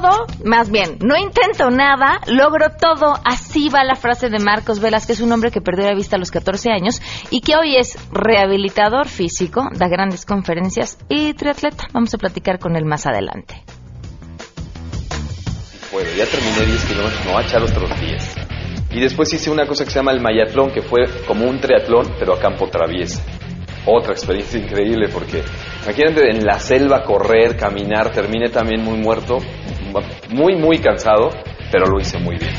todo, más bien, no intento nada, logro todo. Así va la frase de Marcos Velas, que es un hombre que perdió la vista a los 14 años y que hoy es rehabilitador físico, da grandes conferencias y triatleta. Vamos a platicar con él más adelante. Bueno, ya terminé 10 kilómetros, no voy a echar otros 10. Y después hice una cosa que se llama el mayatlón, que fue como un triatlón, pero a campo traviesa. Otra experiencia increíble porque imagínate en la selva correr, caminar, terminé también muy muerto, muy, muy cansado, pero lo hice muy bien.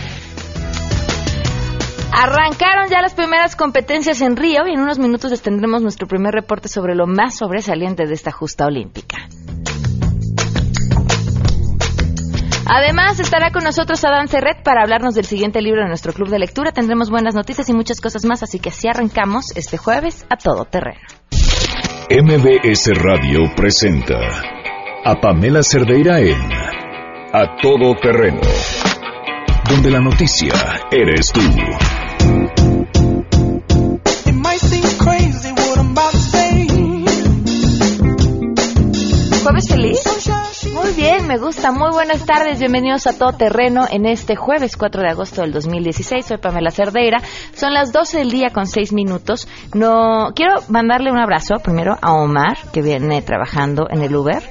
Arrancaron ya las primeras competencias en Río y en unos minutos les tendremos nuestro primer reporte sobre lo más sobresaliente de esta justa olímpica. Además, estará con nosotros Adán Serret para hablarnos del siguiente libro de nuestro club de lectura. Tendremos buenas noticias y muchas cosas más, así que así arrancamos este jueves a todo terreno. MBS Radio presenta a Pamela Cerdeira en A Todo Terreno, donde la noticia eres tú. ¿Jueves feliz? Muy bien, me gusta. Muy buenas tardes. Bienvenidos a Todo Terreno en este jueves 4 de agosto del 2016. Soy Pamela Cerdeira. Son las 12 del día con 6 minutos. No quiero mandarle un abrazo primero a Omar, que viene trabajando en el Uber.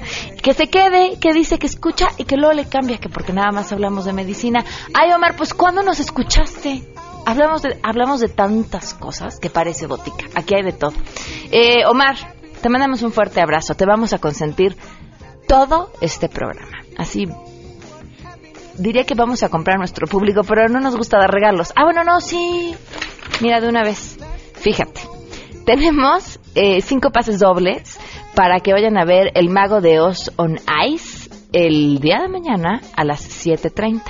Que se quede, que dice que escucha y que luego le cambia, que porque nada más hablamos de medicina. Ay, Omar, pues ¿cuándo nos escuchaste? Hablamos de, hablamos de tantas cosas que parece botica. Aquí hay de todo. Eh, Omar, te mandamos un fuerte abrazo. Te vamos a consentir todo este programa. Así diría que vamos a comprar nuestro público, pero no nos gusta dar regalos. Ah, bueno, no, sí. Mira, de una vez. Fíjate. Tenemos eh, cinco pases dobles para que vayan a ver El Mago de Oz on Ice el día de mañana a las 7.30.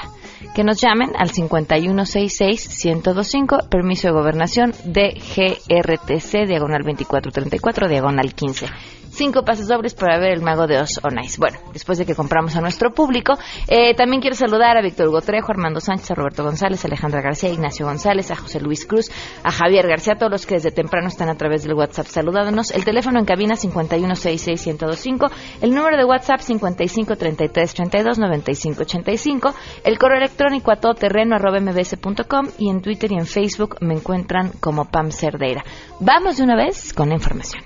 Que nos llamen al 5166-1025, permiso de gobernación de GRTC, diagonal 2434, diagonal 15 cinco pases dobles para ver el mago de Oz on Ice. Bueno, después de que compramos a nuestro público, eh, también quiero saludar a Víctor Hugo Trejo, Armando Sánchez, a Roberto González, a Alejandra García, Ignacio González, a José Luis Cruz, a Javier García, a todos los que desde temprano están a través del WhatsApp saludándonos. El teléfono en cabina 5166125, el número de WhatsApp 5533329585, el correo electrónico a todoterreno y en Twitter y en Facebook me encuentran como Pam Cerdeira. Vamos de una vez con la información.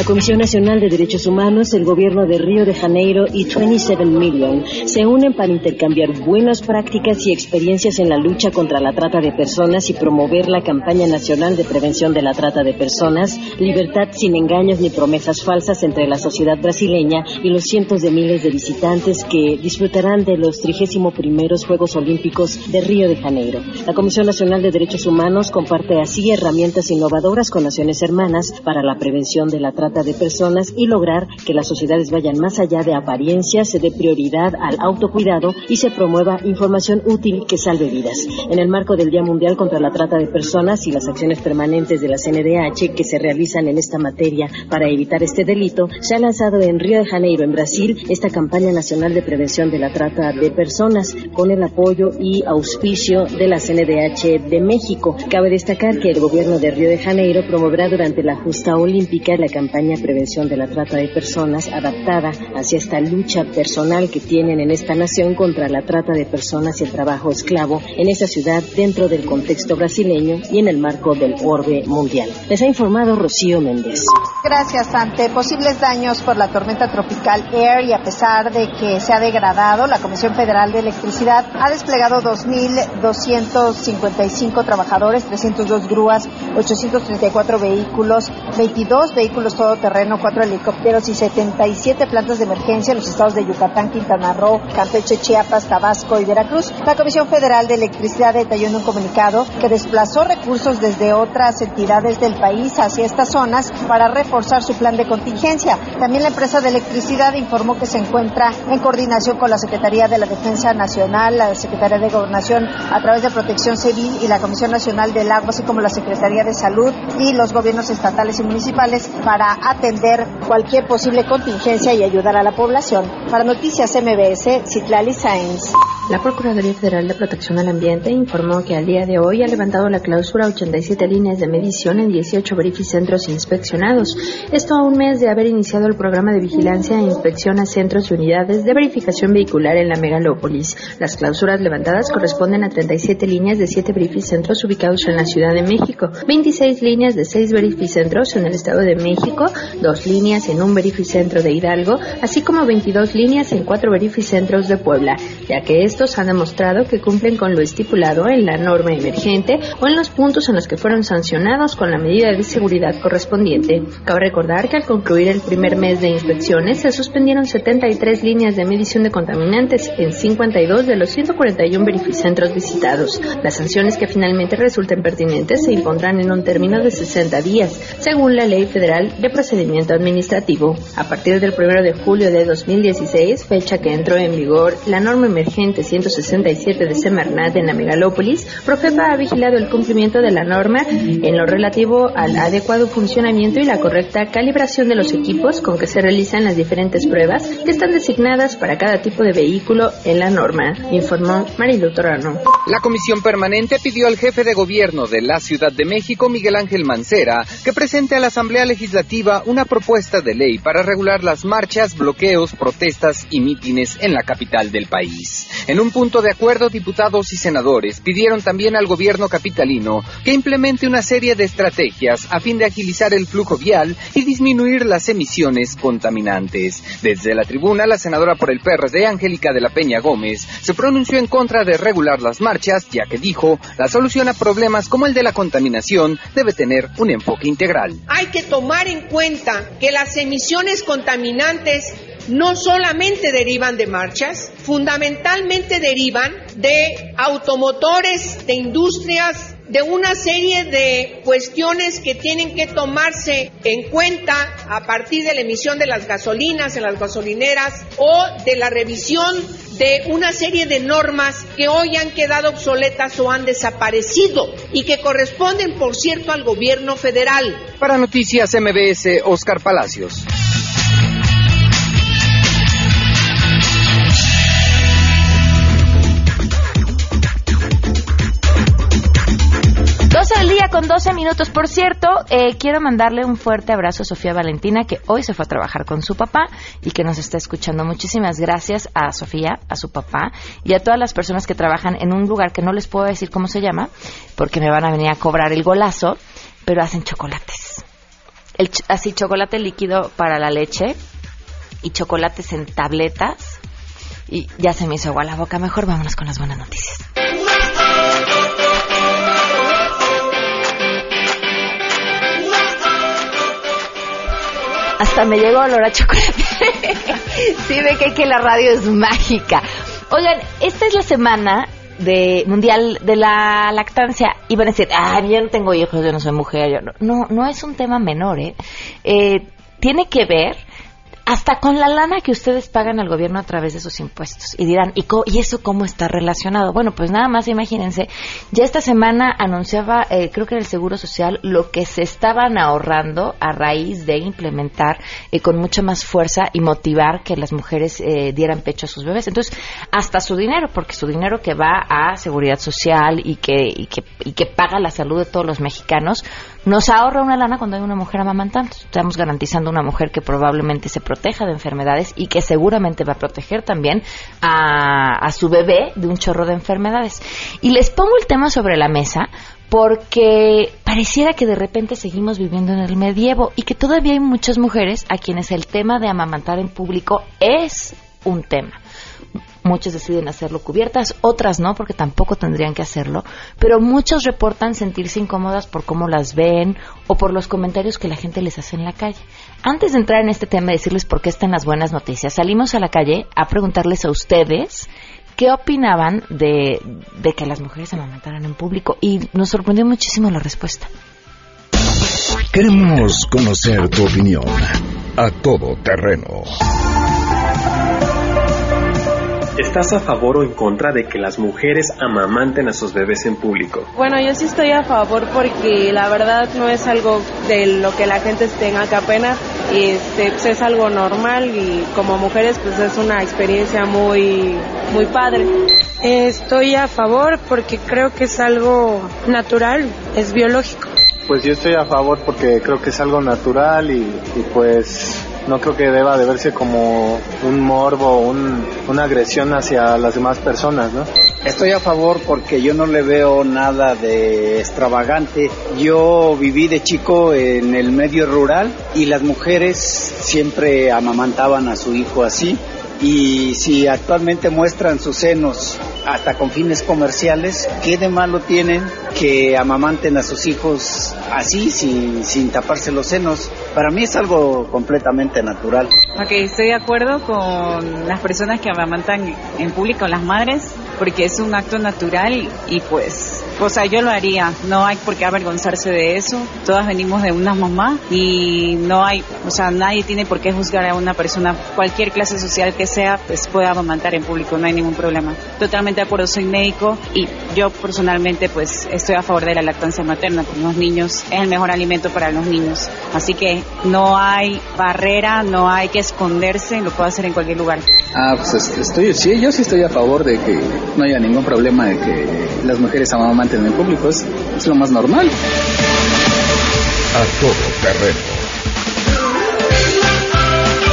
La Comisión Nacional de Derechos Humanos, el Gobierno de Río de Janeiro y 27 Million se unen para intercambiar buenas prácticas y experiencias en la lucha contra la trata de personas y promover la campaña nacional de prevención de la trata de personas, libertad sin engaños ni promesas falsas entre la sociedad brasileña y los cientos de miles de visitantes que disfrutarán de los 31 primeros Juegos Olímpicos de Río de Janeiro. La Comisión Nacional de Derechos Humanos comparte así herramientas innovadoras con naciones hermanas para la prevención de la trata de personas y lograr que las sociedades vayan más allá de apariencias, se dé prioridad al autocuidado y se promueva información útil que salve vidas. En el marco del Día Mundial contra la Trata de Personas y las acciones permanentes de la CNDH que se realizan en esta materia para evitar este delito, se ha lanzado en Río de Janeiro, en Brasil, esta campaña nacional de prevención de la trata de personas con el apoyo y auspicio de la CNDH de México. Cabe destacar que el gobierno de Río de Janeiro promoverá durante la justa olímpica la campaña campaña Prevención de la Trata de Personas adaptada hacia esta lucha personal que tienen en esta nación contra la trata de personas y el trabajo esclavo en esa ciudad dentro del contexto brasileño y en el marco del orbe mundial. Les ha informado Rocío Méndez. Gracias. Ante posibles daños por la tormenta tropical Air y a pesar de que se ha degradado, la Comisión Federal de Electricidad ha desplegado 2.255 trabajadores, 302 grúas, 834 vehículos, 22 vehículos todoterreno, 4 helicópteros y 77 plantas de emergencia en los estados de Yucatán, Quintana Roo, Campeche, Chiapas, Tabasco y Veracruz. La Comisión Federal de Electricidad detalló en un comunicado que desplazó recursos desde otras entidades del país hacia estas zonas para reforzar su plan de contingencia. También la empresa de electricidad informó que se encuentra en coordinación con la Secretaría de la Defensa Nacional, la Secretaría de Gobernación a través de Protección Civil y la Comisión Nacional del Agua, así como la Secretaría de Salud y los gobiernos estatales y municipales para atender cualquier posible contingencia y ayudar a la población. Para Noticias MBS, Citlali Sáenz. La Procuraduría Federal de Protección al Ambiente informó que al día de hoy ha levantado la clausura 87 líneas de medición en 18 verificentros inspeccionados. Esto a un mes de haber iniciado el programa de vigilancia e inspección a centros y unidades de verificación vehicular en la megalópolis. Las clausuras levantadas corresponden a 37 líneas de 7 verificentros ubicados en la Ciudad de México, 26 líneas de 6 verificentros en el Estado de México, 2 líneas en un verificentro de Hidalgo, así como 22 líneas en 4 verificentros de Puebla, ya que esto han demostrado que cumplen con lo estipulado en la norma emergente o en los puntos en los que fueron sancionados con la medida de seguridad correspondiente. Cabe recordar que al concluir el primer mes de inspecciones se suspendieron 73 líneas de medición de contaminantes en 52 de los 141 verificentros visitados. Las sanciones que finalmente resulten pertinentes se impondrán en un término de 60 días, según la Ley Federal de Procedimiento Administrativo. A partir del 1 de julio de 2016, fecha que entró en vigor la norma emergente 167 de Semarnat en la megalópolis, Profepa ha vigilado el cumplimiento de la norma en lo relativo al adecuado funcionamiento y la correcta calibración de los equipos con que se realizan las diferentes pruebas que están designadas para cada tipo de vehículo en la norma, informó Marilu Torano. La comisión permanente pidió al jefe de gobierno de la Ciudad de México, Miguel Ángel Mancera, que presente a la Asamblea Legislativa una propuesta de ley para regular las marchas, bloqueos, protestas y mítines en la capital del país. En un punto de acuerdo, diputados y senadores pidieron también al gobierno capitalino que implemente una serie de estrategias a fin de agilizar el flujo vial y disminuir las emisiones contaminantes. Desde la tribuna, la senadora por el PRD, Angélica de la Peña Gómez, se pronunció en contra de regular las marchas, ya que dijo, la solución a problemas como el de la contaminación debe tener un enfoque integral. Hay que tomar en cuenta que las emisiones contaminantes no solamente derivan de marchas, fundamentalmente derivan de automotores, de industrias, de una serie de cuestiones que tienen que tomarse en cuenta a partir de la emisión de las gasolinas en las gasolineras o de la revisión de una serie de normas que hoy han quedado obsoletas o han desaparecido y que corresponden, por cierto, al gobierno federal. Para Noticias MBS, Oscar Palacios. Al día con 12 minutos. Por cierto, eh, quiero mandarle un fuerte abrazo a Sofía Valentina, que hoy se fue a trabajar con su papá y que nos está escuchando. Muchísimas gracias a Sofía, a su papá y a todas las personas que trabajan en un lugar que no les puedo decir cómo se llama, porque me van a venir a cobrar el golazo, pero hacen chocolates. El así, chocolate líquido para la leche y chocolates en tabletas. Y ya se me hizo agua la boca. Mejor vámonos con las buenas noticias. Hasta me llegó olor a chocolate. sí, ve que, la radio es mágica. Oigan, esta es la semana de mundial de la lactancia y van a decir, ah, yo no tengo hijos, yo no soy mujer, yo no, no, no es un tema menor, ¿eh? eh tiene que ver hasta con la lana que ustedes pagan al gobierno a través de sus impuestos. Y dirán, ¿y, ¿y eso cómo está relacionado? Bueno, pues nada más imagínense, ya esta semana anunciaba, eh, creo que en el Seguro Social, lo que se estaban ahorrando a raíz de implementar eh, con mucha más fuerza y motivar que las mujeres eh, dieran pecho a sus bebés. Entonces, hasta su dinero, porque su dinero que va a seguridad social y que, y que, y que paga la salud de todos los mexicanos, nos ahorra una lana cuando hay una mujer amamantando. Estamos garantizando una mujer que probablemente se proteja de enfermedades y que seguramente va a proteger también a, a su bebé de un chorro de enfermedades. Y les pongo el tema sobre la mesa porque pareciera que de repente seguimos viviendo en el medievo y que todavía hay muchas mujeres a quienes el tema de amamantar en público es un tema. Muchos deciden hacerlo cubiertas, otras no, porque tampoco tendrían que hacerlo, pero muchos reportan sentirse incómodas por cómo las ven o por los comentarios que la gente les hace en la calle. Antes de entrar en este tema y decirles por qué están las buenas noticias, salimos a la calle a preguntarles a ustedes qué opinaban de, de que las mujeres amamantaran en público y nos sorprendió muchísimo la respuesta. Queremos conocer tu opinión a todo terreno ¿Estás a favor o en contra de que las mujeres amamanten a sus bebés en público? Bueno, yo sí estoy a favor porque la verdad no es algo de lo que la gente tenga que apenar y este, pues es algo normal y como mujeres pues es una experiencia muy, muy padre. Estoy a favor porque creo que es algo natural, es biológico. Pues yo estoy a favor porque creo que es algo natural y, y pues no creo que deba de verse como un morbo, un, una agresión hacia las demás personas, ¿no? Estoy a favor porque yo no le veo nada de extravagante. Yo viví de chico en el medio rural y las mujeres siempre amamantaban a su hijo así. Y si actualmente muestran sus senos hasta con fines comerciales, ¿qué de malo tienen que amamanten a sus hijos así, sin, sin taparse los senos? Para mí es algo completamente natural. Ok, estoy de acuerdo con las personas que amamantan en público, las madres, porque es un acto natural y pues, o sea, yo lo haría, no hay por qué avergonzarse de eso, todas venimos de una mamá y no hay, o sea, nadie tiene por qué juzgar a una persona, cualquier clase social que sea, pues puede amamantar en público, no hay ningún problema. Totalmente de acuerdo, soy médico y yo personalmente pues estoy a favor de la lactancia materna, porque los niños es el mejor alimento para los niños, así que no hay barrera, no hay que esconderse, lo puedo hacer en cualquier lugar. Ah, pues estoy, sí, yo sí estoy a favor de que no haya ningún problema de que las mujeres amamanten en público, es, es lo más normal. A todo terreno.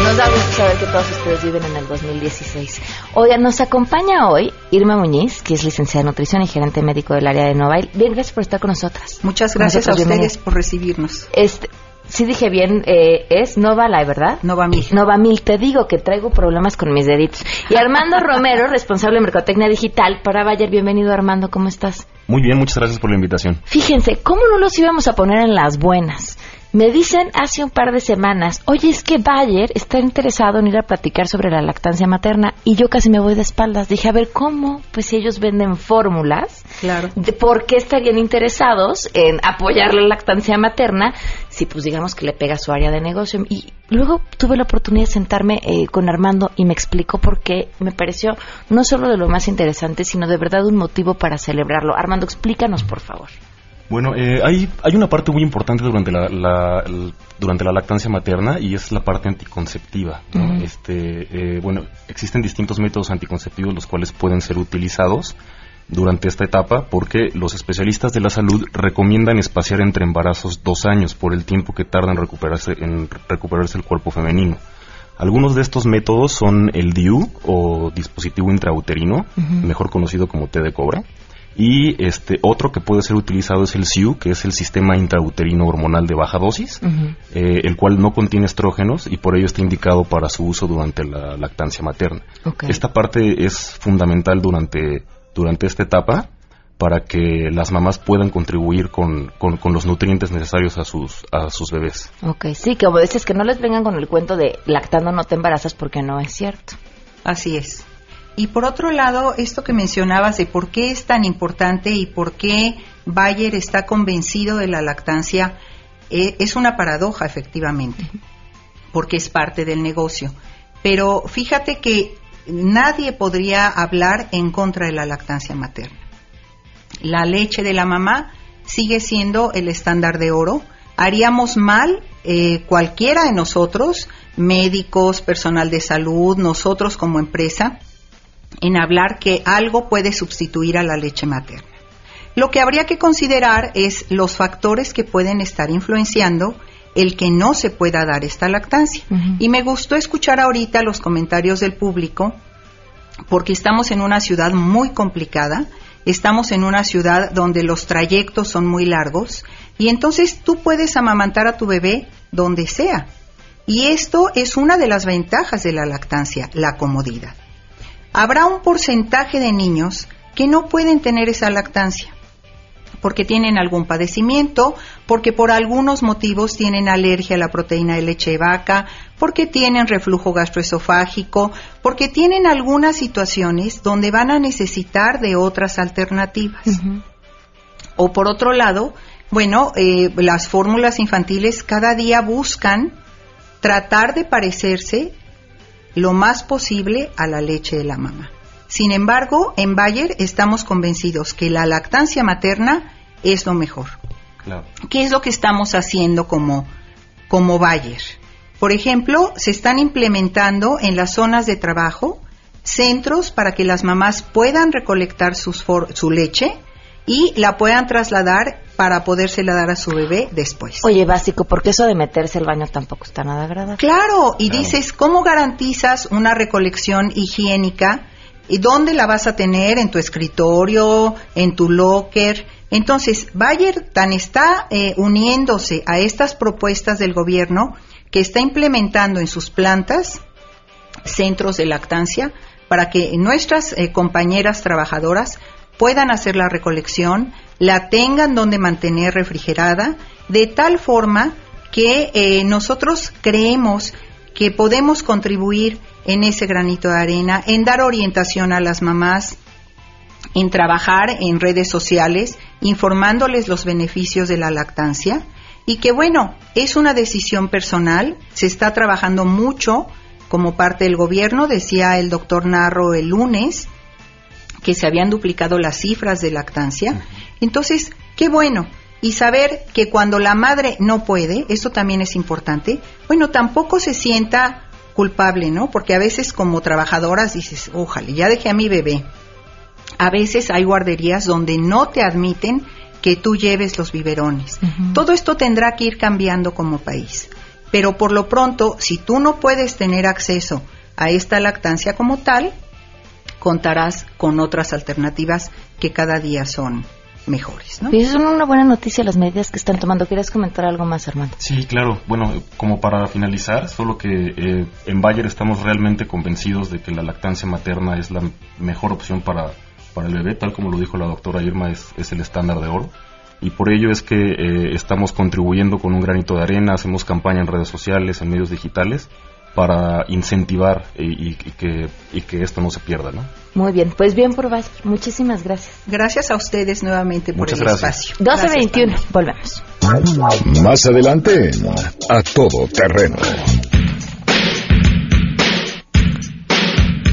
Nos da gusto saber que todos ustedes viven en el 2016. Oigan, nos acompaña hoy Irma Muñiz, que es licenciada en nutrición y gerente médico del área de Novail. Bien, gracias por estar con nosotras. Muchas gracias Nosotros, a ustedes por recibirnos. Este, sí dije bien, eh, es Nova Live, ¿verdad? Nova Mil. Nova Mil, te digo que traigo problemas con mis deditos. Y Armando Romero, responsable de Mercotecnia Digital para Bayer. Bienvenido, Armando, ¿cómo estás? Muy bien, muchas gracias por la invitación. Fíjense, ¿cómo no los íbamos a poner en las buenas? Me dicen hace un par de semanas, oye, es que Bayer está interesado en ir a platicar sobre la lactancia materna y yo casi me voy de espaldas. Dije, a ver, ¿cómo? Pues si ellos venden fórmulas, Claro. de ¿por qué estarían interesados en apoyar la lactancia materna si pues digamos que le pega a su área de negocio? Y luego tuve la oportunidad de sentarme eh, con Armando y me explicó por qué me pareció no solo de lo más interesante, sino de verdad un motivo para celebrarlo. Armando, explícanos, por favor. Bueno, eh, hay, hay una parte muy importante durante la, la- durante la lactancia materna y es la parte anticonceptiva. este, eh, bueno, existen distintos métodos anticonceptivos los cuales pueden ser utilizados durante esta etapa porque los especialistas de la salud recomiendan espaciar entre embarazos dos años por el tiempo que tarda en recuperarse, en recuperarse el cuerpo femenino. Algunos de estos métodos son el DIU o dispositivo intrauterino, mejor conocido como T de cobra. Y este otro que puede ser utilizado es el SIU, que es el sistema intrauterino hormonal de baja dosis, eh, el cual no contiene estrógenos y por ello está indicado para su uso durante la lactancia materna. Esta parte es fundamental durante, durante esta etapa para que las mamás puedan contribuir con, con- con los nutrientes necesarios a sus, a sus bebés. Ok, sí, que como dices, que no les vengan con el cuento de lactando no te embarazas porque no es cierto. Así es. Y por otro lado, esto que mencionabas de por qué es tan importante y por qué Bayer está convencido de la lactancia, eh, es una paradoja, efectivamente, porque es parte del negocio. Pero fíjate que nadie podría hablar en contra de la lactancia materna. La leche de la mamá sigue siendo el estándar de oro. Haríamos mal eh, cualquiera de nosotros, médicos, personal de salud, nosotros como empresa, en hablar que algo puede sustituir a la leche materna. Lo que habría que considerar es los factores que pueden estar influenciando el que no se pueda dar esta lactancia. Y me gustó escuchar ahorita los comentarios del público porque estamos en una ciudad muy complicada, estamos en una ciudad donde los trayectos son muy largos y entonces tú puedes amamantar a tu bebé donde sea. Y esto es una de las ventajas de la lactancia, la comodidad. Habrá un porcentaje de niños que no pueden tener esa lactancia porque tienen algún padecimiento, porque por algunos motivos tienen alergia a la proteína de leche de vaca, porque tienen reflujo gastroesofágico, porque tienen algunas situaciones donde van a necesitar de otras alternativas. O por otro lado, bueno, eh, las fórmulas infantiles cada día buscan tratar de parecerse lo más posible a la leche de la mamá. Sin embargo, en Bayer estamos convencidos que la lactancia materna es lo mejor. Claro. ¿Qué es lo que estamos haciendo como, como Bayer? Por ejemplo, se están implementando en las zonas de trabajo centros para que las mamás puedan recolectar sus su leche y la puedan trasladar para podérsela dar a su bebé después. Oye, básico, porque eso de meterse al baño tampoco está nada agradable. Claro, y dices, ¿cómo garantizas una recolección higiénica? ¿Y dónde la vas a tener? ¿En tu escritorio? ¿En tu locker? Entonces, Bayer tan está eh, uniéndose a estas propuestas del gobierno que está implementando en sus plantas centros de lactancia para que nuestras eh, compañeras trabajadoras puedan hacer la recolección, la tengan donde mantener refrigerada, de tal forma que eh, nosotros creemos que podemos contribuir en ese granito de arena, en dar orientación a las mamás, en trabajar en redes sociales, informándoles los beneficios de la lactancia y que bueno, es una decisión personal, se está trabajando mucho como parte del gobierno, decía el doctor Narro el lunes, que se habían duplicado las cifras de lactancia. Entonces, qué bueno. Y saber que cuando la madre no puede, eso también es importante, bueno, tampoco se sienta culpable, ¿no? Porque a veces como trabajadoras dices, ojalá, ya dejé a mi bebé. A veces hay guarderías donde no te admiten que tú lleves los biberones. Todo esto tendrá que ir cambiando como país. Pero por lo pronto, si tú no puedes tener acceso a esta lactancia como tal, contarás con otras alternativas que cada día son mejores. ¿no? Y es una buena noticia las medidas que están tomando. ¿Quieres comentar algo más, Armando? Sí, claro. Bueno, como para finalizar, solo que eh, en Bayer estamos realmente convencidos de que la lactancia materna es la mejor opción para, para el bebé, tal como lo dijo la doctora Irma, es, es el estándar de oro. Y por ello es que eh, estamos contribuyendo con un granito de arena, hacemos campaña en redes sociales, en medios digitales, para incentivar y, que, y que esto no se pierda, ¿no? Muy bien, pues bien por Bayer. Muchísimas gracias. Gracias a ustedes nuevamente por el espacio. 12.21, volvemos. Más adelante, a todo terreno.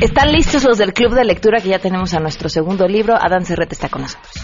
Están listos los del Club de Lectura que ya tenemos a nuestro segundo libro. Adán Cerrete está con nosotros.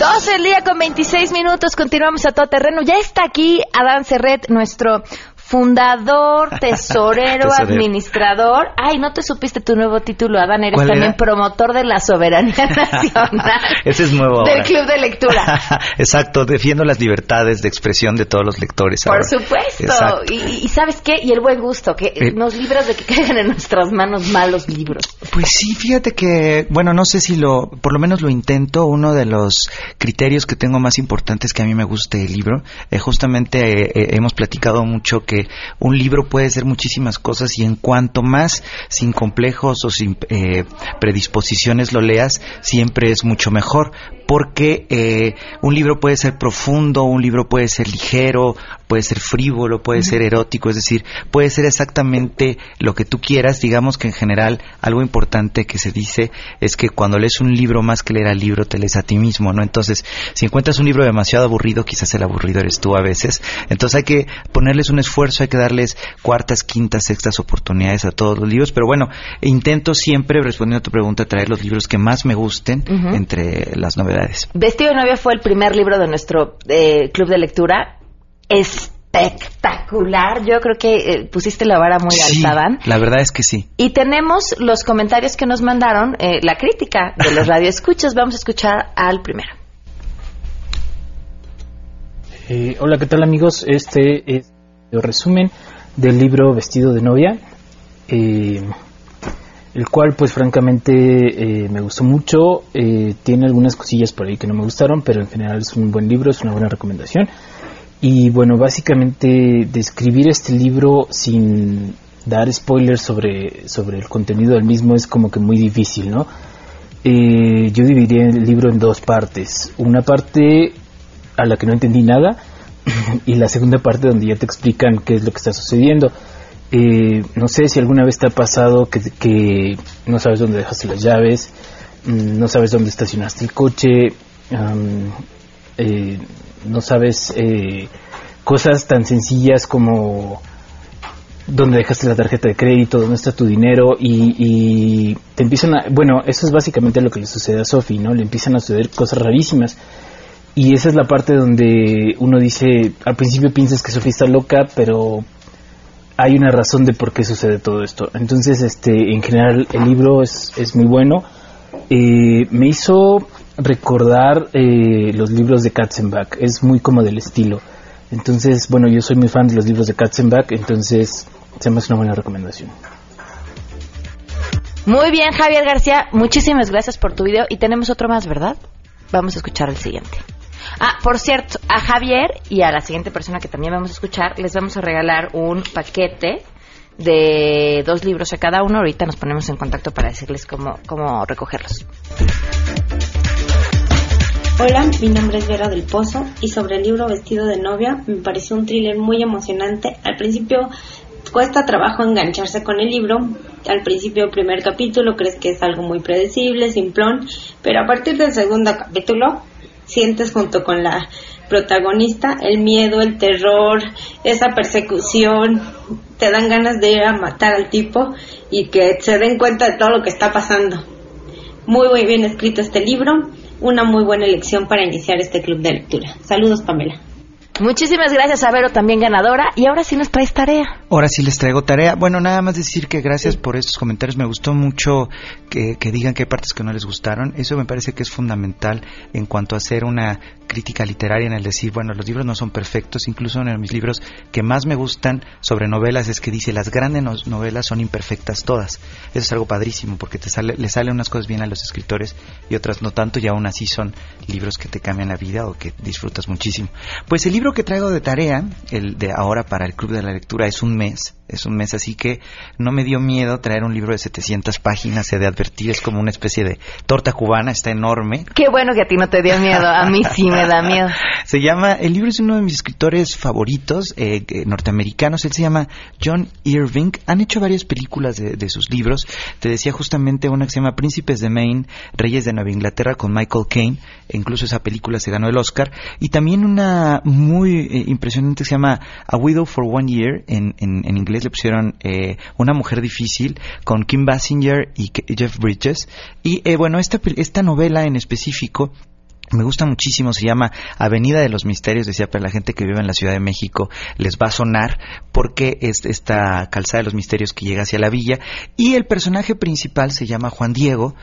12 el día con 26 minutos, continuamos a todo terreno. Ya está aquí Adán Serret, nuestro fundador, tesorero, administrador. Ay, no te supiste tu nuevo título, Adán. Eres también promotor de la soberanía nacional. Ese es nuevo. Del club de lectura. Exacto, defiendo las libertades de expresión de todos los lectores. Por supuesto. Y, sabes qué, y el buen gusto, que eh. nos libras de que caigan en nuestras manos malos libros. Pues sí, fíjate que, bueno, no sé si lo, por lo menos lo intento. Uno de los criterios que tengo más importantes que a mí me guste el libro, eh, justamente eh, hemos platicado mucho que un libro puede ser muchísimas cosas y en cuanto más sin complejos o sin eh, predisposiciones lo leas, siempre es mucho mejor porque eh, un libro puede ser profundo, un libro puede ser ligero, puede ser frívolo, puede ser erótico, es decir, puede ser exactamente lo que tú quieras. Digamos que en general algo importante que se dice es que cuando lees un libro más que leer al libro te lees a ti mismo, ¿no? Entonces, si encuentras un libro demasiado aburrido, quizás el aburrido eres tú a veces. Entonces hay que ponerles un esfuerzo, hay que darles cuartas, quintas, sextas oportunidades a todos los libros. Pero bueno, intento siempre, respondiendo a tu pregunta, traer los libros que más me gusten entre las novedades Vestido de novia fue el primer libro de nuestro eh, club de lectura. Espectacular. Yo creo que eh, pusiste la vara muy alta, Dan. La verdad es que sí. Y tenemos los comentarios que nos mandaron, eh, la crítica de los radioescuchas. Vamos a escuchar al primero. hola, ¿qué tal amigos? Este es el resumen del libro Vestido de novia. Eh, el cual pues francamente eh, me gustó mucho, eh, tiene algunas cosillas por ahí que no me gustaron, pero en general es un buen libro, es una buena recomendación. Y bueno, básicamente describir este libro sin dar spoilers sobre, sobre el contenido del mismo es como que muy difícil, ¿no? Yo dividiría el libro en dos partes. Una parte a la que no entendí nada y la segunda parte donde ya te explican qué es lo que está sucediendo. Eh, no sé si alguna vez te ha pasado que, no sabes dónde dejaste las llaves, mm, no sabes dónde estacionaste el coche, eh, no sabes eh, cosas tan sencillas como dónde dejaste la tarjeta de crédito, dónde está tu dinero y, te empiezan a... Bueno, eso es básicamente lo que le sucede a Sophie, ¿no? Le empiezan a suceder cosas rarísimas. Y esa es la parte donde uno dice, al principio piensas que Sophie está loca, pero hay una razón de por qué sucede todo esto. Entonces, este, en general, el libro es, es muy bueno. Eh, me hizo recordar eh, los libros de Katzenbach, es muy como del estilo. Entonces, bueno, yo soy muy fan de los libros de Katzenbach, entonces se me hace una buena recomendación. Muy bien, Javier García, muchísimas gracias por tu video y tenemos otro más, ¿verdad? Vamos a escuchar el siguiente. Ah, por cierto, a Javier y a la siguiente persona que también vamos a escuchar, les vamos a regalar un paquete de dos libros a cada uno. Ahorita nos ponemos en contacto para decirles cómo, cómo recogerlos. Hola, mi nombre es Vera del Pozo y sobre el libro Vestido de novia me pareció un thriller muy emocionante. Al principio cuesta trabajo engancharse con el libro. Al principio, el primer capítulo, crees que es algo muy predecible, simplón, pero a partir del segundo capítulo sientes junto con la protagonista el miedo, el terror, esa persecución, te dan ganas de ir a matar al tipo y que se den cuenta de todo lo que está pasando. Muy, muy bien escrito este libro, una muy buena elección para iniciar este club de lectura. Saludos, Pamela. Muchísimas gracias a Vero, también ganadora. Y ahora sí nos traes tarea. Ahora sí les traigo tarea. Bueno, nada más decir que gracias por estos comentarios. Me gustó mucho que, que, digan que hay partes que no les gustaron. Eso me parece que es fundamental en cuanto a hacer una crítica literaria en el decir, bueno, los libros no son perfectos. Incluso en mis libros que más me gustan sobre novelas es que dice, las grandes novelas son imperfectas todas. Eso es algo padrísimo porque te sale, le salen unas cosas bien a los escritores y otras no tanto y aún así son libros que te cambian la vida o que disfrutas muchísimo. Pues el libro que traigo de tarea, el de ahora para el Club de la Lectura, es un mes. Es un mes, así que no me dio miedo traer un libro de 700 páginas. He de advertir, es como una especie de torta cubana, está enorme. Qué bueno que a ti no te dio miedo, a mí sí me da miedo. Se llama, el libro es uno de mis escritores favoritos eh, norteamericanos. Él se llama John Irving. Han hecho varias películas de, de sus libros. Te decía justamente una que se llama Príncipes de Maine, Reyes de Nueva Inglaterra con Michael Caine. E incluso esa película se ganó el Oscar. Y también una muy muy eh, impresionante se llama A Widow for One Year. En, en, inglés le pusieron eh, Una mujer difícil con Kim Basinger y Jeff Bridges. Y eh, bueno, esta, esta novela en específico me gusta muchísimo, se llama Avenida de los Misterios, decía para la gente que vive en la Ciudad de México, les va a sonar porque es esta calzada de los misterios que llega hacia la villa y el personaje principal se llama Juan Diego,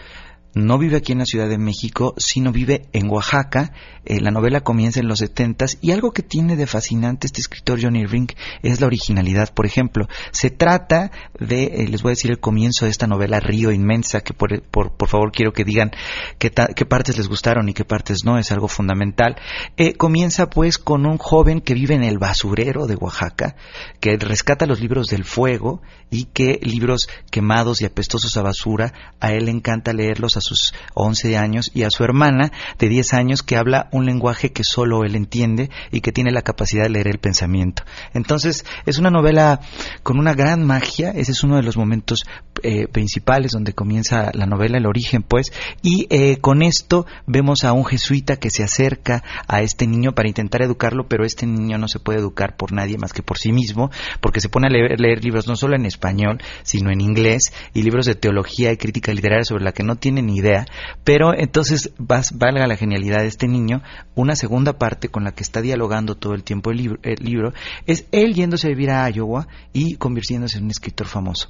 no vive aquí en la Ciudad de México, sino vive en Oaxaca. Eh, la novela comienza en los setentas y algo que tiene de fascinante este escritor Johnny Rink es la originalidad. Por ejemplo, se trata de, eh, les voy a decir el comienzo de esta novela Río Inmensa, que por, por, favor quiero que digan qué, qué, partes les gustaron y qué partes no, es algo fundamental. Eh, comienza pues con un joven que vive en el basurero de Oaxaca, que rescata los libros del fuego y que libros quemados y apestosos a basura, a él le encanta leerlos a sus 11 años y a su hermana de 10 años que habla un lenguaje que solo él entiende y que tiene la capacidad de leer el pensamiento. Entonces, es una novela con una gran magia, ese es uno de los momentos eh, principales donde comienza la novela, el origen pues, y eh, con esto vemos a un jesuita que se acerca a este niño para intentar educarlo, pero este niño no se puede educar por nadie más que por sí mismo, porque se pone a leer, leer libros no solo en español, sino en inglés, y libros de teología y crítica literaria sobre la que no tiene ni idea, pero entonces valga la genialidad de este niño, una segunda parte con la que está dialogando todo el tiempo el libro, el libro es él yéndose a vivir a Iowa y convirtiéndose en un escritor famoso.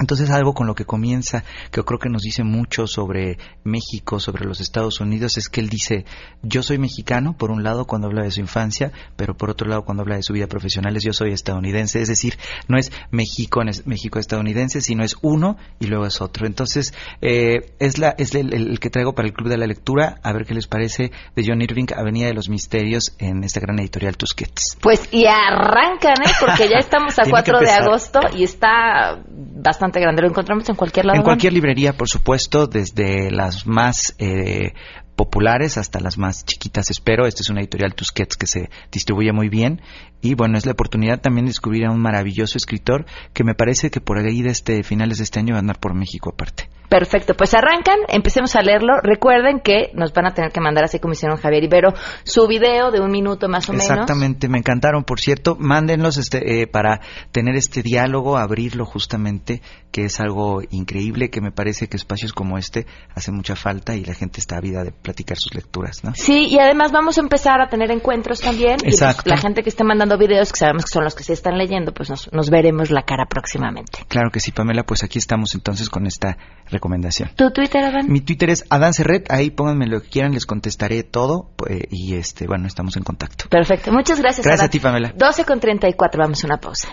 Entonces algo con lo que comienza, que yo creo que nos dice mucho sobre México, sobre los Estados Unidos, es que él dice, yo soy mexicano, por un lado cuando habla de su infancia, pero por otro lado cuando habla de su vida profesional es yo soy estadounidense, es decir, no es México, México estadounidense, sino es uno y luego es otro. Entonces, eh, es, la, es el, que traigo para el Club de la Lectura, a ver qué les parece de John Irving, Avenida de los Misterios, en esta gran editorial Tusquets. Pues y arrancan, ¿eh? porque ya estamos a 4 de agosto y está bastante grande. ¿Lo encontramos en cualquier lado? En cualquier librería, por supuesto, desde las más eh, populares hasta las más chiquitas, espero. Esta es una editorial Tusquets que se distribuye muy bien. Y bueno, es la oportunidad también de descubrir a un maravilloso escritor que me parece que por ahí de este finales de este año va a andar por México aparte. Perfecto, pues arrancan, empecemos a leerlo. Recuerden que nos van a tener que mandar, así como hicieron Javier Ibero, su video de un minuto más o menos. Exactamente, me encantaron, por cierto. Mándenlos este, eh, para tener este diálogo, abrirlo justamente, que es algo increíble, que me parece que espacios como este hacen mucha falta y la gente está ávida de platicar sus lecturas, ¿no? Sí, y además vamos a empezar a tener encuentros también. Y pues, Exacto. la gente que esté mandando videos, que sabemos que son los que sí están leyendo, pues nos, nos veremos la cara próximamente. Claro que sí, Pamela, pues aquí estamos entonces con esta recomendación. ¿Tu Twitter, Adán? Mi Twitter es Adán Serret, ahí pónganme lo que quieran, les contestaré todo pues, y este, bueno, estamos en contacto. Perfecto, muchas gracias. Gracias Adán. a ti, Pamela. 12 con 34, vamos a una pausa.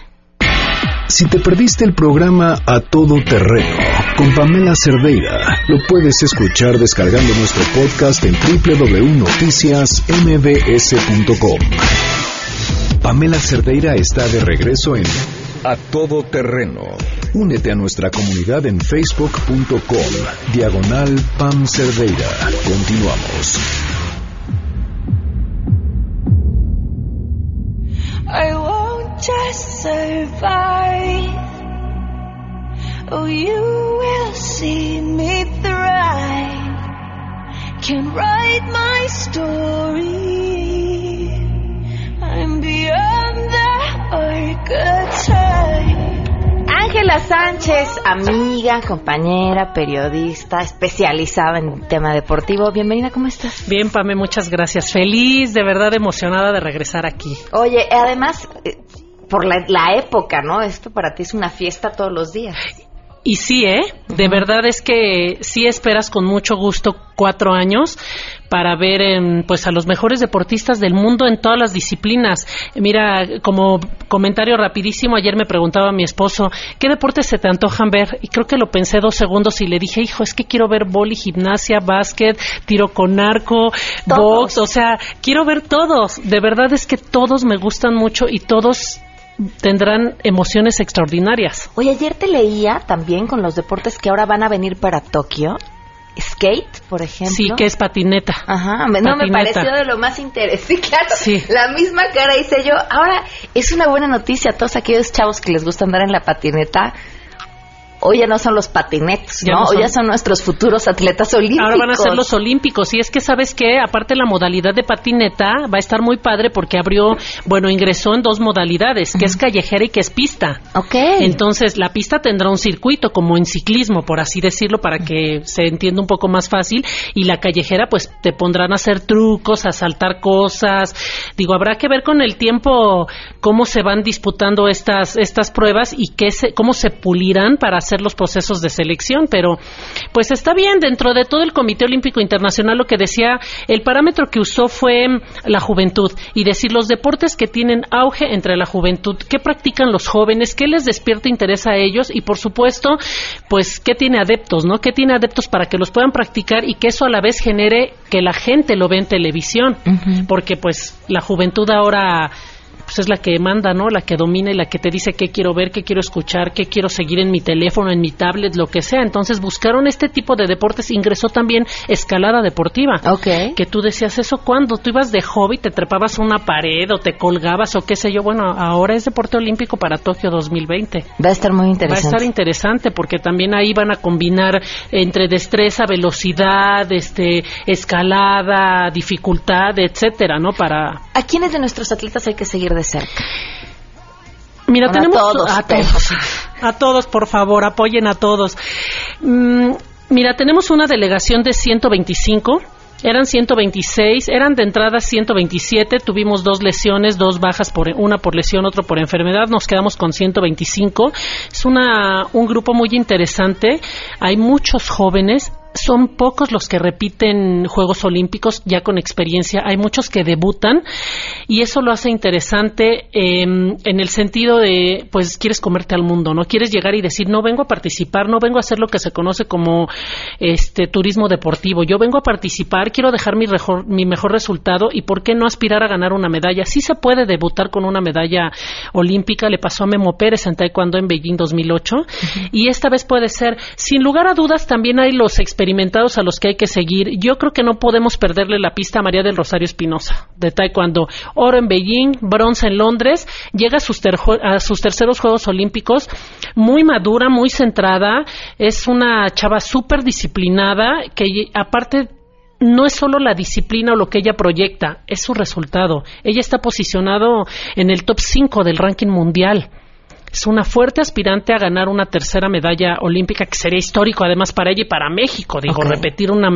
Si te perdiste el programa A Todo Terreno con Pamela Cerdeira, lo puedes escuchar descargando nuestro podcast en www.noticiasmbs.com. Pamela Cerdeira está de regreso en A Todo Terreno. Únete a nuestra comunidad en facebook.com, diagonal Pam Cerdeira. Continuamos. I won't just survive. Oh, you will see me thrive. Can write my story. I'm beyond the archetype. Ángela Sánchez, amiga, compañera, periodista, especializada en tema deportivo. Bienvenida, ¿cómo estás? Bien, Pame, muchas gracias. Feliz, de verdad emocionada de regresar aquí. Oye, además, eh, por la, la época, ¿no? Esto para ti es una fiesta todos los días. Y sí, ¿eh? De verdad es que sí esperas con mucho gusto cuatro años para ver pues a los mejores deportistas del mundo en todas las disciplinas. Mira, como comentario rapidísimo, ayer me preguntaba a mi esposo, ¿qué deportes se te antojan ver? Y creo que lo pensé dos segundos y le dije, hijo, es que quiero ver boli, gimnasia, básquet, tiro con arco, box, o sea, quiero ver todos. De verdad es que todos me gustan mucho y todos tendrán emociones extraordinarias. Oye, ayer te leía también con los deportes que ahora van a venir para Tokio. Skate, por ejemplo. Sí, que es patineta. Ajá, no me pareció de lo más interesante. Sí, claro. Sí. La misma cara hice yo. Ahora, es una buena noticia a todos aquellos chavos que les gusta andar en la patineta. Hoy ya no son los patinetos, Ya ¿no? Hoy ya son nuestros futuros atletas olímpicos. Ahora van a ser los olímpicos. Y es que, ¿sabes qué? Aparte, la modalidad de patineta va a estar muy padre porque abrió, bueno, ingresó en dos modalidades, que es callejera y que es pista. Ok. Entonces, la pista tendrá un circuito, como en ciclismo, por así decirlo, para que se entienda un poco más fácil. Y la callejera, pues, te pondrán a hacer trucos, a saltar cosas. Digo, habrá que ver con el tiempo cómo se van disputando estas, estas pruebas y qué se, cómo se pulirán para hacer los procesos de selección. Pero, pues, está bien, dentro de todo el Comité Olímpico Internacional, lo que decía, el parámetro que usó fue mm, la juventud y decir los deportes que tienen auge entre la juventud, qué practican los jóvenes, qué les despierta interés a ellos y, por supuesto, pues, qué tiene adeptos, ¿no? ¿Qué tiene adeptos para que los puedan practicar y que eso a la vez genere que la gente lo ve en televisión? Porque, pues, la juventud ahora pues es la que manda, ¿no? La que domina y la que te dice qué quiero ver, qué quiero escuchar, qué quiero seguir en mi teléfono, en mi tablet, lo que sea. Entonces buscaron este tipo de deportes. Ingresó también escalada deportiva. Ok. Que tú decías eso cuando tú ibas de hobby, te trepabas a una pared o te colgabas o qué sé yo. Bueno, ahora es deporte olímpico para Tokio 2020. Va a estar muy Va a interesante. estar interesante porque también ahí van a combinar entre destreza, velocidad, este, escalada, dificultad, etcétera, ¿no? Para ¿A quiénes de nuestros atletas hay que seguir de cerca? Mira, a tenemos todos, a todos, a todos, por favor, apoyen a todos. Mm, mira, tenemos una delegación de 125. Eran 126, eran de entrada 127, tuvimos dos lesiones, dos bajas, por, una por lesión, otro por enfermedad, nos quedamos con 125. Es una, un grupo muy interesante, hay muchos jóvenes, son pocos los que repiten Juegos Olímpicos ya con experiencia, hay muchos que debutan y eso lo hace interesante eh, en el sentido de, pues quieres comerte al mundo, ¿no? Quieres llegar y decir, no vengo a participar, no vengo a hacer lo que se conoce como este turismo deportivo, yo vengo a participar, quiero dejar mi, mejor, mi mejor resultado y por qué no aspirar a ganar una medalla. Sí se puede debutar con una medalla olímpica, le pasó a Memo Pérez en Taekwondo en Beijing 2008 y esta vez puede ser, sin lugar a dudas, también hay los experiencias experimentados a los que hay que seguir. Yo creo que no podemos perderle la pista a María del Rosario Espinosa, de Taekwondo. Oro en Beijing, bronce en Londres, llega a sus, a sus terceros Juegos Olímpicos, muy madura, muy centrada, es una chava súper disciplinada, que aparte no es solo la disciplina o lo que ella proyecta, es su resultado. Ella está posicionado en el top 5 del ranking mundial es una fuerte aspirante a ganar una tercera medalla olímpica que sería histórico además para ella y para México. Digo, repetir una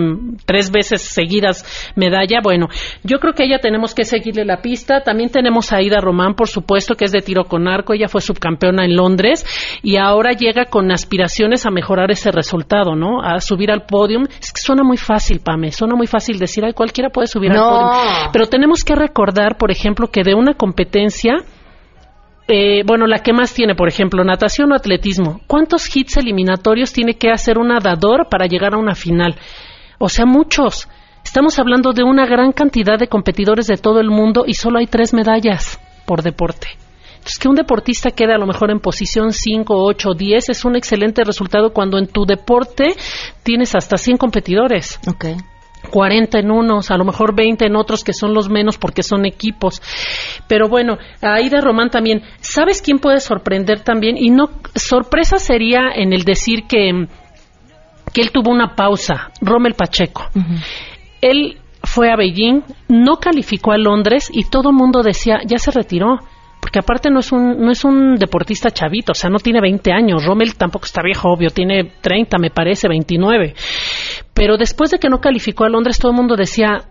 tres veces seguidas medalla. Bueno, yo creo que ella tenemos que seguirle la pista. También tenemos a Aida Román, por supuesto, que es de tiro con arco. Ella fue subcampeona en Londres y ahora llega con aspiraciones a mejorar ese resultado, ¿no? A subir al podium. Es que suena muy fácil, Pame. Suena muy fácil decir, ay, cualquiera puede subir al podium. Pero tenemos que recordar, por ejemplo, que de una competencia eh, bueno, la que más tiene, por ejemplo, natación o atletismo. ¿Cuántos hits eliminatorios tiene que hacer un nadador para llegar a una final? O sea, muchos. Estamos hablando de una gran cantidad de competidores de todo el mundo y solo hay tres medallas por deporte. Entonces, que un deportista quede a lo mejor en posición 5, 8, 10 es un excelente resultado cuando en tu deporte tienes hasta 100 competidores. Okay. 40 en unos, a lo mejor 20 en otros que son los menos porque son equipos. Pero bueno, ahí de Román también. ¿Sabes quién puede sorprender también? Y no, sorpresa sería en el decir que, que él tuvo una pausa, Rommel Pacheco. Él fue a Beijing, no calificó a Londres y todo el mundo decía, ya se retiró porque aparte no es un no es un deportista chavito, o sea, no tiene 20 años, Rommel tampoco está viejo, obvio, tiene 30, me parece, 29. Pero después de que no calificó a Londres, todo el mundo decía,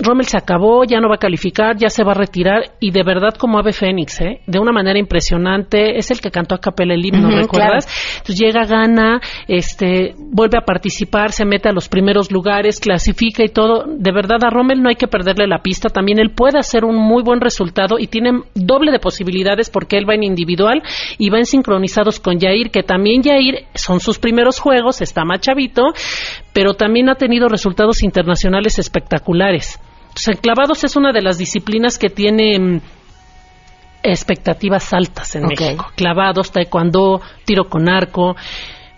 Rommel se acabó, ya no va a calificar, ya se va a retirar y de verdad como ave fénix, ¿eh? de una manera impresionante, es el que cantó a capela el himno, ¿recuerdas? Entonces llega, gana, este, vuelve a participar, se mete a los primeros lugares, clasifica y todo. De verdad a Rommel no hay que perderle la pista, también él puede hacer un muy buen resultado y tiene doble de posibilidades porque él va en individual y va en sincronizados con Jair, que también Jair son sus primeros juegos, está más chavito, pero también ha tenido resultados internacionales espectaculares. Entonces, clavados es una de las disciplinas que tiene mm, expectativas altas en México. Clavados, taekwondo, tiro con arco.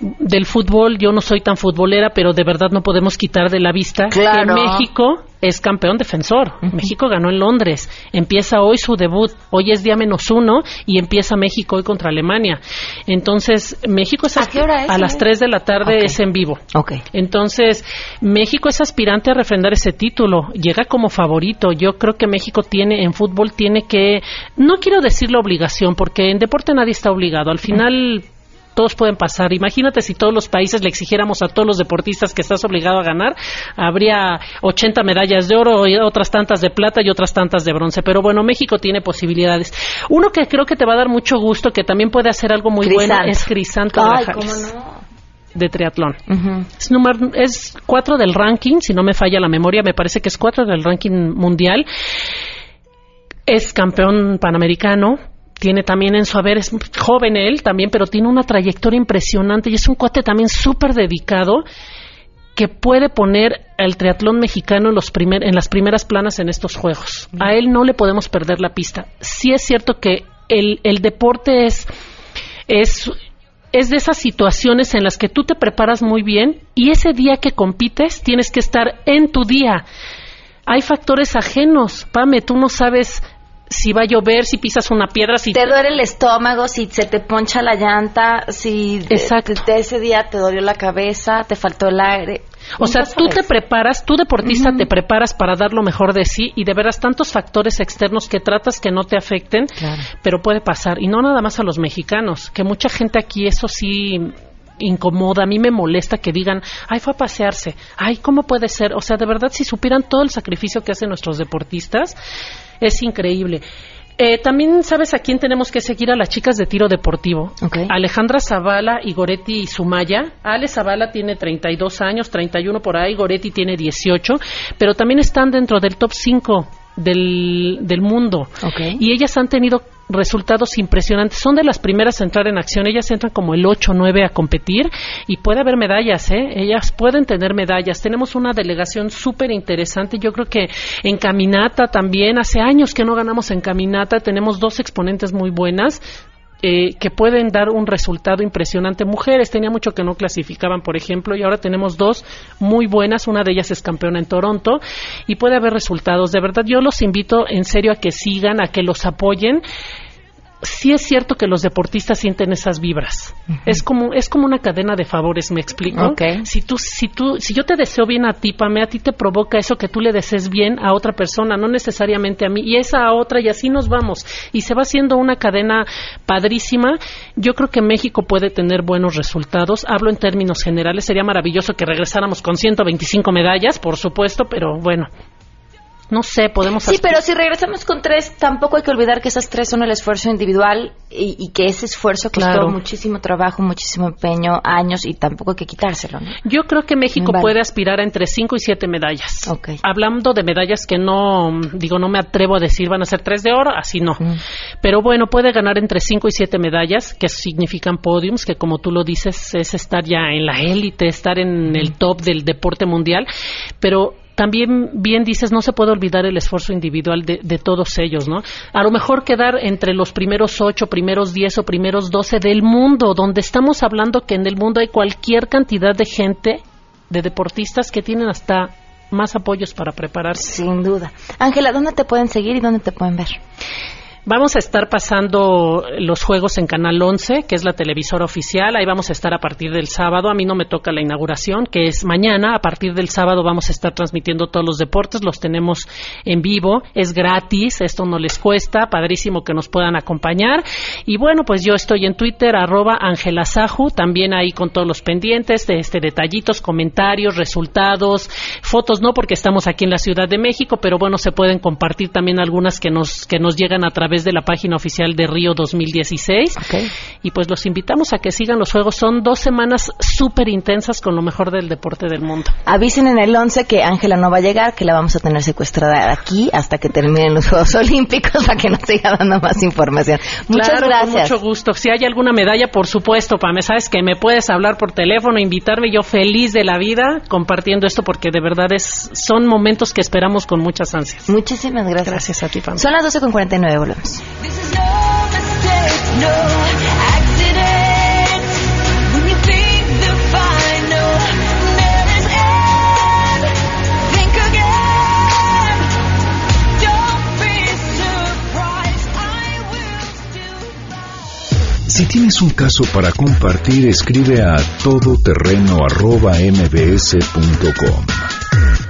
Del fútbol, yo no soy tan futbolera, pero de verdad no podemos quitar de la vista que México es campeón defensor. México ganó en Londres. Empieza hoy su debut. Hoy es día menos uno y empieza México hoy contra Alemania. Entonces, México es... ¿A qué hora es? A las 3 de la tarde es en vivo. Okay. Entonces, México es aspirante a refrendar ese título. Llega como favorito. Yo creo que México tiene, en fútbol, tiene que... No quiero decir la obligación, porque en deporte nadie está obligado. Al final todos pueden pasar. Imagínate si todos los países le exigiéramos a todos los deportistas que estás obligado a ganar, habría 80 medallas de oro, y otras tantas de plata y otras tantas de bronce. Pero bueno, México tiene posibilidades. Uno que creo que te va a dar mucho gusto, que también puede hacer algo muy bueno, es Crisanto Ay, cómo no de triatlón. es, número, es cuatro del ranking, si no me falla la memoria, me parece que es cuatro del ranking mundial. Es campeón panamericano, tiene también en su haber, es joven él también, pero tiene una trayectoria impresionante y es un cuate también súper dedicado que puede poner al triatlón mexicano en, los primer, en las primeras planas en estos Juegos. A él no le podemos perder la pista. Sí es cierto que el, el deporte es, es, es de esas situaciones en las que tú te preparas muy bien y ese día que compites tienes que estar en tu día. Hay factores ajenos, Pame, tú no sabes si va a llover, si pisas una piedra, si te duele el estómago, si se te poncha la llanta, si Exacto. De, ese día te dolió la cabeza, te faltó el aire. O sea, tú te preparas, tú deportista te preparas para dar lo mejor de sí y de veras tantos factores externos que tratas que no te afecten, pero puede pasar. Y no nada más a los mexicanos, que mucha gente aquí eso sí incomoda, a mí me molesta que digan, ay, fue a pasearse, ay, ¿cómo puede ser? O sea, de verdad, si supieran todo el sacrificio que hacen nuestros deportistas, es increíble. Eh, también sabes a quién tenemos que seguir a las chicas de tiro deportivo. Alejandra Zavala y Goretti Sumaya. Ale Zavala tiene 32 años, 31 por ahí, Goretti tiene 18, pero también están dentro del top 5 del, del mundo. Y ellas han tenido resultados impresionantes. Son de las primeras a entrar en acción. Ellas entran como el 8 o 9 a competir y puede haber medallas, ¿eh? Ellas pueden tener medallas. Tenemos una delegación súper interesante. Yo creo que en caminata también, hace años que no ganamos en caminata, tenemos dos exponentes muy buenas eh, que pueden dar un resultado impresionante. Mujeres, tenía mucho que no clasificaban, por ejemplo, y ahora tenemos dos muy buenas. Una de ellas es campeona en Toronto y puede haber resultados. De verdad, yo los invito en serio a que sigan, a que los apoyen sí es cierto que los deportistas sienten esas vibras. Es como es como una cadena de favores, me explico. Ok. Si tú si tú si yo te deseo bien a ti, Pame, a ti te provoca eso que tú le desees bien a otra persona, no necesariamente a mí y esa a otra y así nos vamos y se va haciendo una cadena padrísima. Yo creo que México puede tener buenos resultados. Hablo en términos generales, sería maravilloso que regresáramos con 125 medallas, por supuesto, pero bueno, no sé, podemos Sí, pero si regresamos con tres, tampoco hay que olvidar que esas tres son el esfuerzo individual y, y que ese esfuerzo costó Claro. muchísimo trabajo, muchísimo empeño, años y tampoco hay que quitárselo. ¿no? Yo creo que México Vale. puede aspirar a entre 5 y 7 medallas. Hablando de medallas que no, digo, no me atrevo a decir van a ser tres de oro, así no. Pero bueno, puede ganar entre 5 y 7 medallas, que significan podiums, que como tú lo dices, es estar ya en la élite, estar en el top del deporte mundial. Pero también bien dices, no se puede olvidar el esfuerzo individual de, de todos ellos, ¿no? A lo mejor quedar entre los primeros ocho, primeros diez o primeros doce del mundo, donde estamos hablando que en el mundo hay cualquier cantidad de gente, de deportistas que tienen hasta más apoyos para prepararse. Sin duda. Ángela, ¿dónde te pueden seguir y dónde te pueden ver? Vamos a estar pasando los juegos en Canal 11, que es la televisora oficial. Ahí vamos a estar a partir del sábado. A mí no me toca la inauguración, que es mañana. A partir del sábado vamos a estar transmitiendo todos los deportes. Los tenemos en vivo. Es gratis. Esto no les cuesta. Padrísimo que nos puedan acompañar. Y bueno, pues yo estoy en Twitter, arroba Angela Saju. También ahí con todos los pendientes, de este, detallitos, comentarios, resultados, fotos, no porque estamos aquí en la Ciudad de México, pero bueno, se pueden compartir también algunas que nos, que nos llegan a través de la página oficial de Río 2016. Y pues los invitamos a que sigan los juegos. Son dos semanas súper intensas con lo mejor del deporte del mundo. Avisen en el 11 que Ángela no va a llegar, que la vamos a tener secuestrada aquí hasta que terminen los Juegos Olímpicos para que nos siga dando más información. Muchas Claro, gracias. Con mucho gusto. Si hay alguna medalla, por supuesto, Pame, sabes que me puedes hablar por teléfono, invitarme, yo feliz de la vida compartiendo esto porque de verdad es son momentos que esperamos con muchas ansias. Muchísimas gracias. Gracias a ti, Pame. Son las 12 con 49, volvemos. Si tienes un caso para compartir, escribe a todoterreno.mbs.com.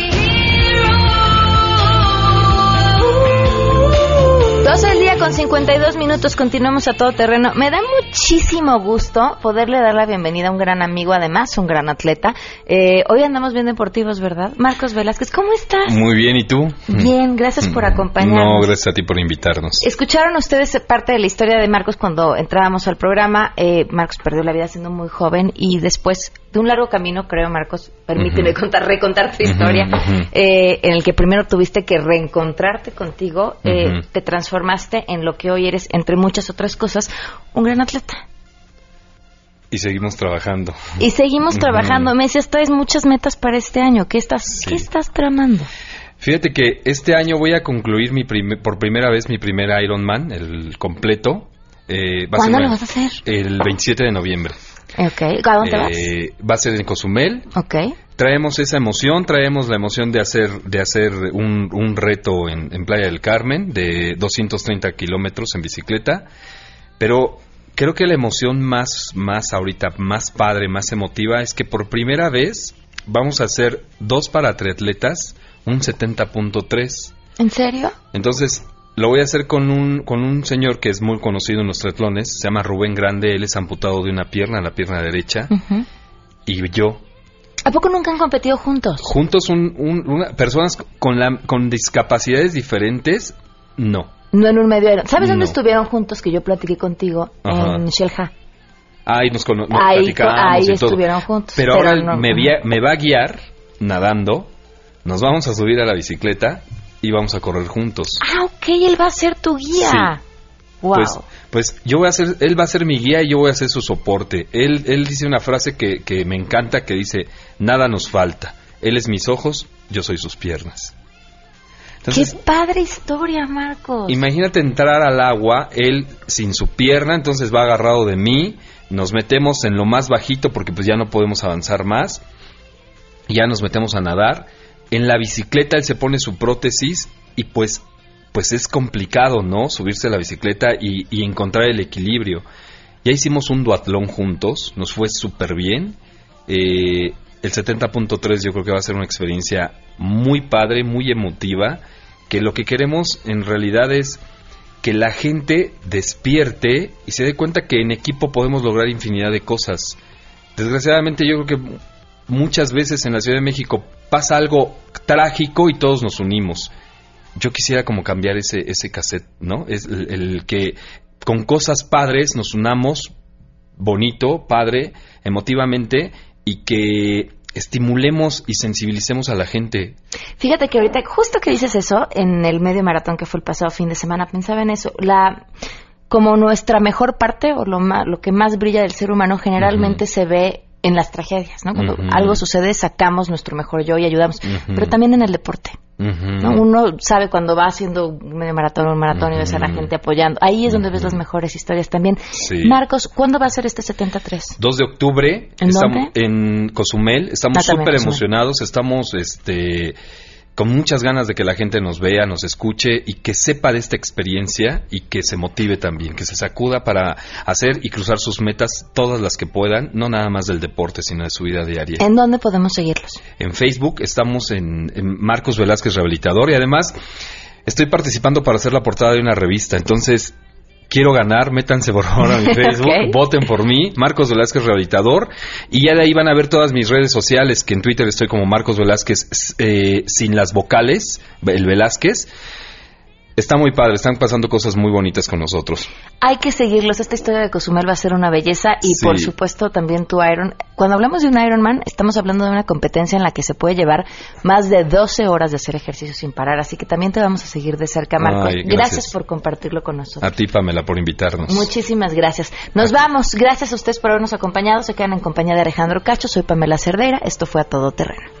12 del día con 52 minutos, continuamos a todo terreno. Me da muchísimo gusto poderle dar la bienvenida a un gran amigo, además un gran atleta. Eh, hoy andamos bien deportivos, ¿verdad? Marcos Velázquez, ¿cómo estás? Muy bien, ¿y tú? Bien, gracias por No, acompañarnos. gracias a ti por invitarnos. Escucharon ustedes parte de la historia de Marcos cuando entrábamos al programa. Eh, Marcos perdió la vida siendo muy joven y después de un largo camino, creo, Marcos, permíteme contar, recontar tu historia, eh, en el que primero tuviste que reencontrarte contigo, eh, te transformaste en lo que hoy eres, entre muchas otras cosas, un gran atleta. Y seguimos trabajando. Y seguimos trabajando. Me decías, traes muchas metas para este año. ¿Qué estás, ¿qué estás tramando? Fíjate que este año voy a concluir mi por primera vez mi primer Ironman, el completo. Eh, va a ¿Cuándo ser lo vas a hacer? El 27 de noviembre. Ok, ¿a dónde vas? Eh, va a ser en Cozumel. Ok. Traemos esa emoción, traemos la emoción de hacer, de hacer un, un reto en, en Playa del Carmen de 230 kilómetros en bicicleta, pero creo que la emoción más, más ahorita, más padre, más emotiva es que por primera vez vamos a hacer dos para triatletas, un 70.3. ¿En serio? Entonces, lo voy a hacer con un, con un señor que es muy conocido en los triatlones, se llama Rubén Grande, él es amputado de una pierna, la pierna derecha, y yo, ¿A poco nunca han competido juntos? juntos un, un- una- personas con la, con discapacidades diferentes no No en un medio aéreo. ¿Sabes dónde No. estuvieron juntos que yo platiqué contigo? Ajá. En Shelha. ahí nos, nos Ahí, ahí y todo. estuvieron juntos. pero, ahora no- me va a guiar nadando nos vamos a subir a la bicicleta y vamos a correr juntos Ah, ok, él va a ser tu guía. Wow. Pues, pues yo voy a ser, él va a ser mi guía y yo voy a ser su soporte. Él, él dice una frase que, que me encanta que dice, nada nos falta. Él es mis ojos, yo soy sus piernas. Entonces, Qué padre historia, Marcos. Imagínate entrar al agua, él sin su pierna, entonces va agarrado de mí, nos metemos en lo más bajito porque pues ya no podemos avanzar más, ya nos metemos a nadar, en la bicicleta él se pone su prótesis y pues pues es complicado, ¿no? Subirse a la bicicleta y, y encontrar el equilibrio. Ya hicimos un duatlón juntos, nos fue súper bien. Eh, el 70.3 yo creo que va a ser una experiencia muy padre, muy emotiva, que lo que queremos en realidad es que la gente despierte y se dé cuenta que en equipo podemos lograr infinidad de cosas. Desgraciadamente yo creo que muchas veces en la Ciudad de México pasa algo trágico y todos nos unimos. Yo quisiera como cambiar ese, ese cassette, ¿no? Es el, el que con cosas padres nos unamos bonito, padre, emotivamente y que estimulemos y sensibilicemos a la gente. Fíjate que ahorita, justo que dices eso, en el medio maratón que fue el pasado fin de semana, pensaba en eso. La como nuestra mejor parte o lo, ma- lo que más brilla del ser humano generalmente se ve en las tragedias, ¿no? Cuando algo sucede, sacamos nuestro mejor yo y ayudamos. Pero también en el deporte. Uno sabe cuando va haciendo un medio maratón o un maratón y ves a la gente apoyando. Ahí es donde ves las mejores historias también. Sí. Marcos, ¿cuándo va a ser este 73? 2 de octubre ¿En estamos dónde? en Cozumel, estamos Ah, súper emocionados, estamos este con muchas ganas de que la gente nos vea, nos escuche y que sepa de esta experiencia y que se motive también, que se sacuda para hacer y cruzar sus metas todas las que puedan, no nada más del deporte, sino de su vida diaria. ¿En dónde podemos seguirlos? En Facebook estamos en, en Marcos Velázquez Rehabilitador y además estoy participando para hacer la portada de una revista. Entonces, quiero ganar, métanse por favor a mi Facebook, Ok. voten por mí, Marcos Velázquez Rehabilitador. Y ya de ahí van a ver todas mis redes sociales, que en Twitter estoy como Marcos Velázquez eh, sin las vocales, el Velázquez. Está muy padre, están pasando cosas muy bonitas con nosotros. Hay que seguirlos. Esta historia de Cozumel va a ser una belleza y, Sí. por supuesto, también tu Iron. Cuando hablamos de un Ironman, estamos hablando de una competencia en la que se puede llevar más de 12 horas de hacer ejercicio sin parar. Así que también te vamos a seguir de cerca, Marcos. Ay, gracias. gracias. por compartirlo con nosotros. A ti, Pamela, por invitarnos. Muchísimas gracias. Nos vamos. Gracias a ustedes por habernos acompañado. Se quedan en compañía de Alejandro Cacho. Soy Pamela Cerdeira. Esto fue A Todo Terreno.